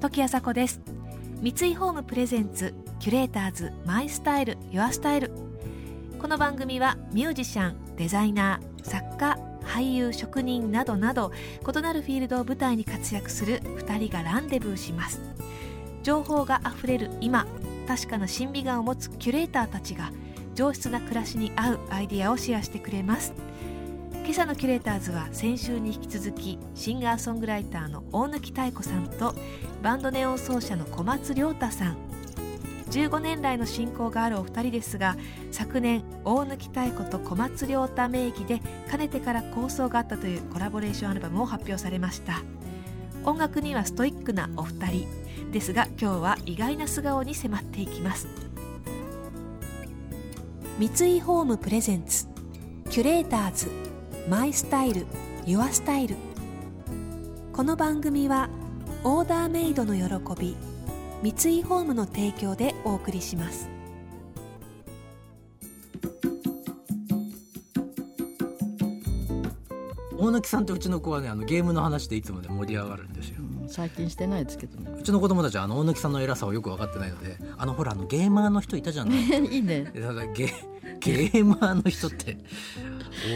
時あさこです。三井ホームプレゼンツキュレーターズマイスタイルユアスタイル。この番組はミュージシャンデザイナー作家俳優職人などなど異なるフィールドを舞台に活躍する2人がランデブーします。情報があふれる今確かな審美眼を持つキュレーターたちが上質な暮らしに合うアイディアをシェアしてくれます。今朝のキュレーターズは先週に引き続きシンガーソングライターの大貫妙子さんとバンドネオン奏者の小松亮太さん。15年来の親交があるお二人ですが昨年大貫妙子と小松亮太名義でかねてから構想があったというコラボレーションアルバムを発表されました。音楽にはストイックなお二人。ですが今日は意外な素顔に迫っていきます。三井ホームプレゼンツキュレーターズ。マイスタイルユアスタイル。この番組はオーダーメイドの喜び三井ホームの提供でお送りします。大貫さんとうちの子はねあのゲームの話でいつもね盛り上がるんですよ。うん最近してないですけどね。うちの子供たちはあの大貫さんの偉さをよく分かってないのであのほらあのゲーマーの人いたじゃない？いいね。でただゲゲーマーの人って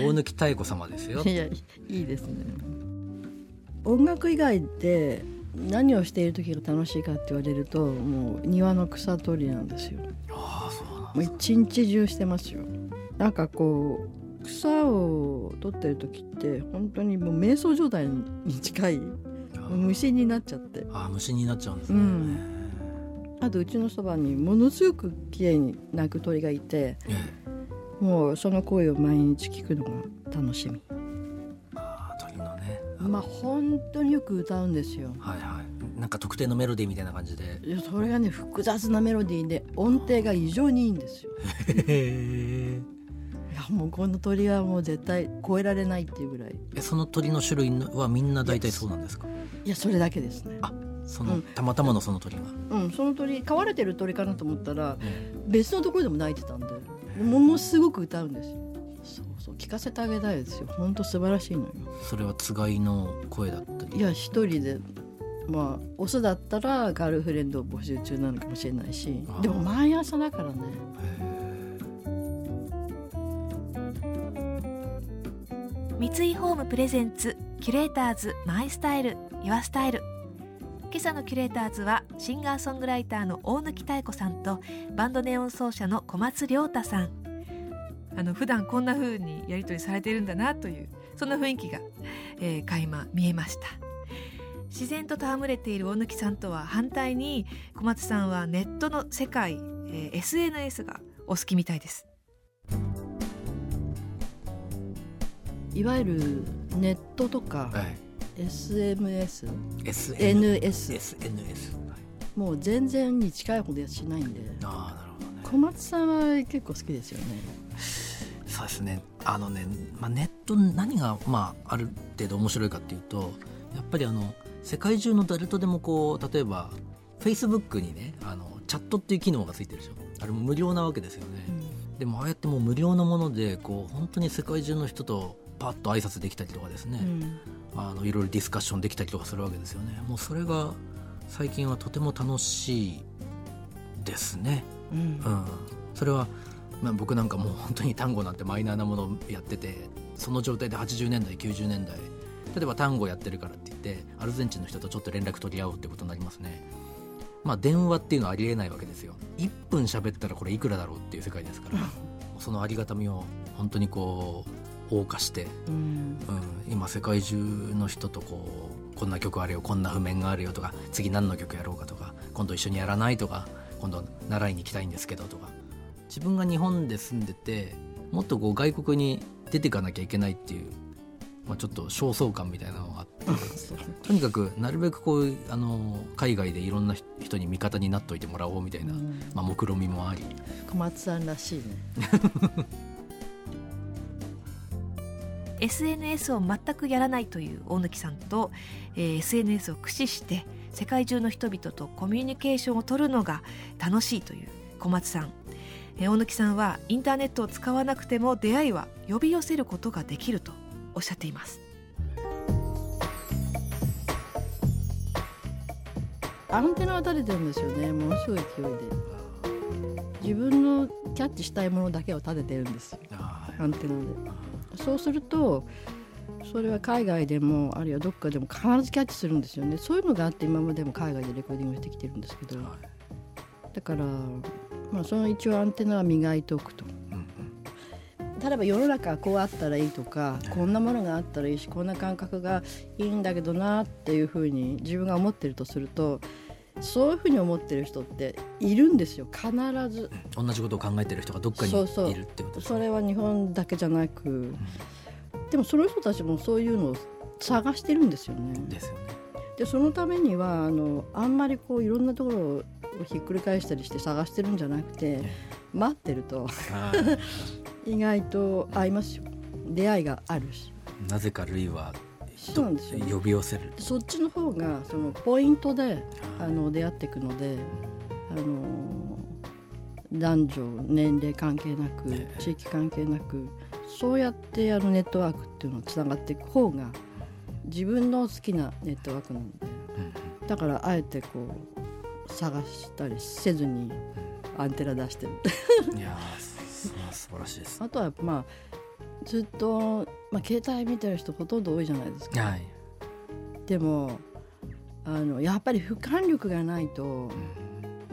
大貫妙子様ですよ。いやいいですね。音楽以外で何をしている時が楽しいかって言われるともう庭の草取りなんですよ。ああそうなんもう一日中してますよ。なんかこう草を取ってる時って本当にもう瞑想状態に近い。虫になっちゃって。ああ虫になっちゃうんですね、うん。あとうちのそばにものすごく綺麗に鳴く鳥がいてええもうその声を毎日聞くのが楽しみ。ああ鳥のね。まあ本当によく歌うんですよ。はいはい。なんか特定のメロディーみたいな感じで。いやそれがね複雑なメロディーで音程が異常にいいんですよ。へえいやもうこの鳥はもう絶対超えられないっていうぐらい。えその鳥の種類はみんな大体そうなんですか？いやそれだけですね。あその、うん。たまたまのその鳥が、うんその鳥飼われてる鳥かなと思ったらえ。別のところでも鳴いてたんでものすごく歌うんですよ。そうそう聞かせてあげたいですよ。本当素晴らしいのよ。えそれはつがいの声だったり？いや一人でまあオスだったらガールフレンドを募集中なのかもしれないしでも毎朝だからね。三井ホームプレゼンツキュレーターズマイスタイルユアスタイル今朝のキュレーターズはシンガーソングライターの大貫妙子さんとバンドネオン奏者の小松亮太さん。あの普段こんな風にやり取りされているんだなというそんな雰囲気が、えー、垣間見えました。自然と戯れている大貫さんとは反対に小松さんはネットの世界、えー SNS がお好きみたいです。いわゆるネットとかはい SMS SNS NS SNS はいもう全然に近いほどしないんで。ああなるほどね。小松さんは結構好きですよね。そうですね。あのね、まあ、ネット何が、まあ、ある程度面白いかっていうとやっぱりあの世界中の誰とでもこう例えば Facebook にねあのチャットっていう機能がついてるでしょ。あれも無料なわけですよね、でもああやってもう無料のものでこう本当に世界中の人とパッと挨拶できたりとかですね、うんあのいろいろディスカッションできたりとかするわけですよね。もうそれが最近はとても楽しいですね。うん。うん、それは、まあ、僕なんかもう本当に単語なんてマイナーなものをやっててその状態で80年代90年代例えば単語やってるからって言ってアルゼンチンの人とちょっと連絡取り合おうってことになりますね。まあ電話っていうのはありえないわけですよ。1分喋ったらこれいくらだろうっていう世界ですから。そのありがたみを本当にこう謳歌して、うん。うん、今世界中の人とこうこんな曲あるよこんな譜面があるよとか次何の曲やろうかとか今度一緒にやらないとか今度習いに行きたいんですけどとか。自分が日本で住んでてもっとこう外国に出ていかなきゃいけないっていう、まあ、ちょっと焦燥感みたいなのがあってとにかくなるべくこうあの海外でいろんな人に味方になっといてもらおうみたいな、うん。まあ、目論みもあり。小松さんらしいね SNS を全くやらないという大貫さんと、えー SNS を駆使して世界中の人々とコミュニケーションを取るのが楽しいという小松さん、えー大貫さんはインターネットを使わなくても出会いは呼び寄せることができるとおっしゃっています。アンテナが垂れてるんですよね。ものすごい勢いで。自分のキャッチしたいものだけを立ててるんですよ。あアンテナでそうするとそれは海外でもあるいはどっかでも必ずキャッチするんですよね。そういうのがあって今までも海外でレコーディングしてきてるんですけど。はい。だから、まあ、その一応アンテナは磨いておくと。例えば世の中はこうあったらいいとかこんなものがあったらいいしこんな感覚がいいんだけどなっていうふうに自分が思ってるとするとそういうふうに思ってる人っているんですよ。必ず。同じことを考えてる人がどっかにいるってことですそれは日本だけじゃなく。でもその人たちもそういうのを探してるんですよね。ですよね。でそのためにはあのあんまりこういろんなところをひっくり返したりして探してるんじゃなくて待ってると。はい 意外と合いますよ。出会いがあるし。なぜかルイはそうなんですよ。呼び寄せる。そっちの方がそのポイントであの出会っていくのであの男女年齢関係なくええ。地域関係なくそうやってあのネットワークっていうのをつながっていく方が自分の好きなネットワークなんでうんだからあえてこう探したりせずにアンテナ出してるうんいや素晴らしいです。あとはまあずっと、まあ、携帯見てる人ほとんど多いじゃないですかはい。でもあのやっぱり俯瞰力がないとも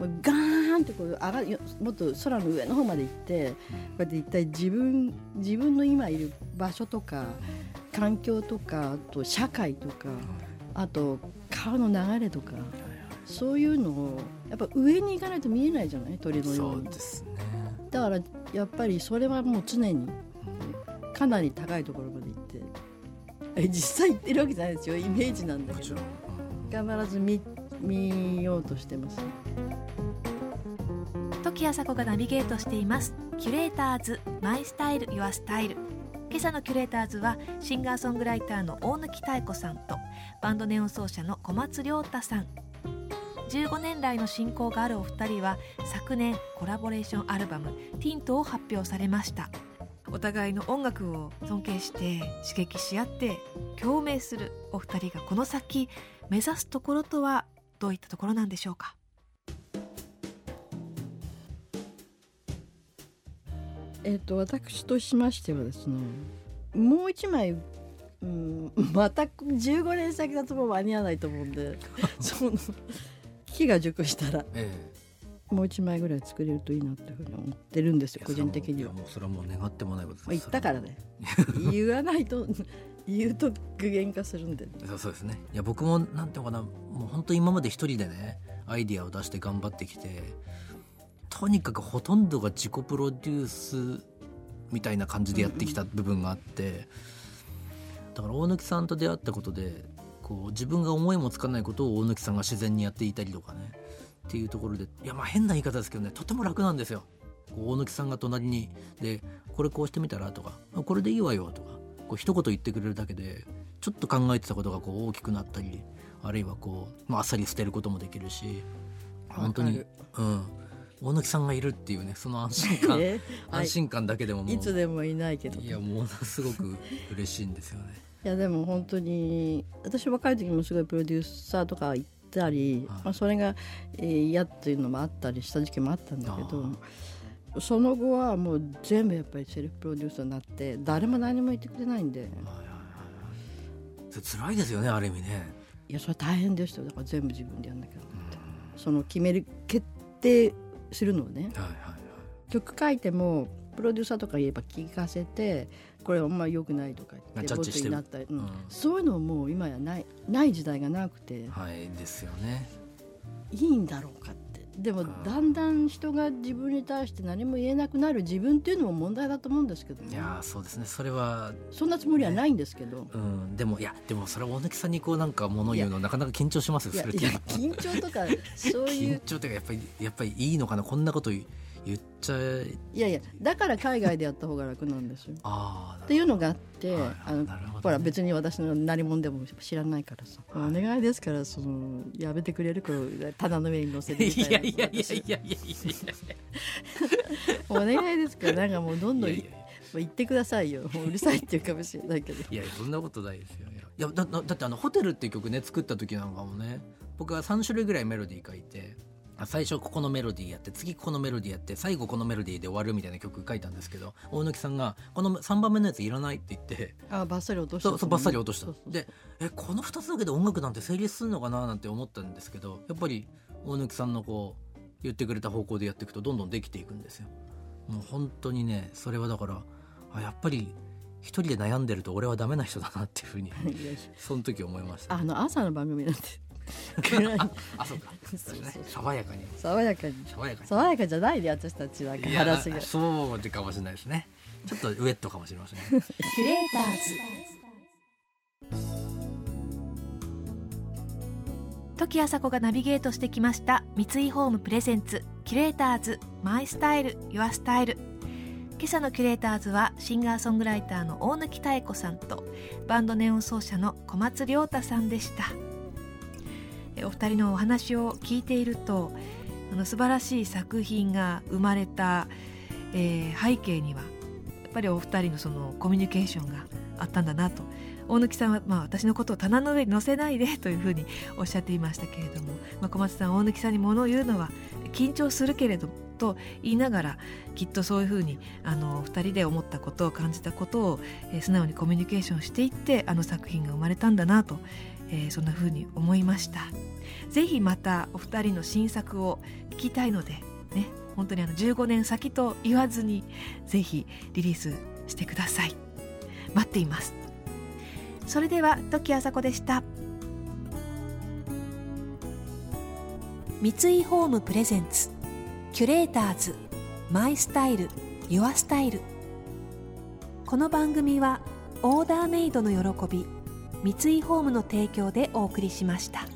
うガーンってこう上がよもっと空の上の方まで行ってこうやって一体自分自分の今いる場所とか環境とかあと社会とかあと川の流れとかそういうのをやっぱ上に行かないと見えないじゃない鳥のよそううにですね。だからやっぱりそれはもう常にかなり高いところまで行って。え実際行ってるわけじゃないですよ。イメージなんだけど。必ず見見ようとしてます。時あさこがナビゲートしています。キュレーターズマイスタイルユアスタイル。今朝のキュレーターズはシンガーソングライターの大貫妙子さんとバンドネオン奏者の小松亮太さん。15年来の親交があるお二人は昨年コラボレーションアルバム「ティントを発表されましたお互いの音楽を尊敬して刺激し合って共鳴するお二人がこの先目指すところとはどういったところなんでしょうか？えっ、と私としましてはですねもう一枚うん また15年先だともう間に合わないと思うんで その木が熟したらえもう一枚ぐらい作れるといいなっていうふうに思ってるんですえよ個人的には。もうそれはもう願ってもないことです。まあ、言ったからね。言わないと言うと具現化するんでそうそうですね。いや僕もなんていうのかな。もう本当今まで一人でねアイディアを出して頑張ってきてとにかくほとんどが自己プロデュースみたいな感じでやってきた部分があって、だから大貫さんと出会ったことでこう自分が思いもつかないことを大貫さんが自然にやっていたりとかねっていうところでいやまあ変な言い方ですけどねとても楽なんですよ。大貫さんが隣にでこれこうしてみたらとかあこれでいいわよとかこう一言言ってくれるだけでちょっと考えてたことがこう大きくなったりあるいはこう、まあ、あっさり捨てることもできるし本当にうん大貫さんがいるっていうねその安心感、えはい安心感だけでももういつでもいないけどいやものすごく嬉しいんですよね。いやでも本当に私若い時もすごいプロデューサーとか行ったり、はい。まあ、それがえー嫌っていうのもあったりした時期もあったんだけどその後はもう全部やっぱりセルフプロデューサーになって誰も何も言ってくれないんで。はいはい辛いですよねある意味ね。いやそれ大変でしたよ。だから全部自分でやんなきゃなって。その決める決定するのをね。はいはいはい。曲書いてもプロデューサーとか言えば聞かせてこれあんま良くないとか言ってジャッジしてになったり、うん。うん。そういうのもう今やないない時代がなくて。はい。ですよね。いいんだろうかって。でもだんだん人が自分に対して何も言えなくなる自分っていうのも問題だと思うんですけど、ね、いやーそうですね。それはそんなつもりはないんですけど、うん。でもいやでもそれは大貫さんにこうなんか物言うのなかなか緊張しますよそれって。いや緊張とかそういう 緊張っていうかやっぱりやっぱりいいのかなこんなこと言言っちゃえいやいやだから海外でやった方が楽なんですよ。ああっていうのがあって、はいあのね。ほら別に私の何者でも知らないからさ、はい。お願いですからそのやめてくれるこう棚の上に乗せてみいたいいやいやいやいやいやいやお願いですからなんかもうどんどんいやいや言ってくださいよもううるさいっていうかもしれないけどいやいやそんなことないですよいやいやだだだってあの「ホテル」っていう曲ね作った時なんかもね僕は3種類ぐらいメロディー書いてあ最初ここのメロディーやって次このメロディーやって最後このメロディーで終わるみたいな曲書いたんですけど大貫さんが「この3番目のやついらない」って言ってあバッサリ落とした。そうそうバッサリ落とした。でえこの2つだけで音楽なんて成立するのかななんて思ったんですけどやっぱり大貫さんのこう言ってくれた方向でやっていくとどんどんできていくんですよ。もう本当にねそれはだからあやっぱり一人で悩んでると俺はダメな人だなっていうふうに その時思いました。あの朝の番組なんて あそうか。そう爽やかに。爽やかに。爽やかに。爽やかじゃないで私たちはいや話が。そうかもしれないですね。ちょっとウェットかもしれませんね。キュレーターズ。時あさこがナビゲートしてきました三井ホームプレゼンツキュレーターズマイスタイルユアスタイル。今朝のキュレーターズはシンガーソングライターの大貫妙子さんとバンドネオン奏者の小松亮太さんでした。えお二人のお話を聞いているとあの素晴らしい作品が生まれた、えー背景にはやっぱりお二人のそのコミュニケーションがあったんだなと。大貫さんは、まあ、私のことを棚の上に乗せないでというふうにおっしゃっていましたけれども、まあ、小松さん大貫さんに物を言うのは緊張するけれどと言いながらきっとそういうふうにあの2人で思ったことを感じたことを、えー素直にコミュニケーションしていってあの作品が生まれたんだなと、えーそんなふうに思いました。ぜひまたお二人の新作を聞きたいのでね本当にあの15年先と言わずにぜひリリースしてください。待っています。それでは時あさこでした。三井ホームプレゼンツキュレーターズマイスタイルユアスタイル。この番組はオーダーメイドの喜び三井ホームの提供でお送りしました。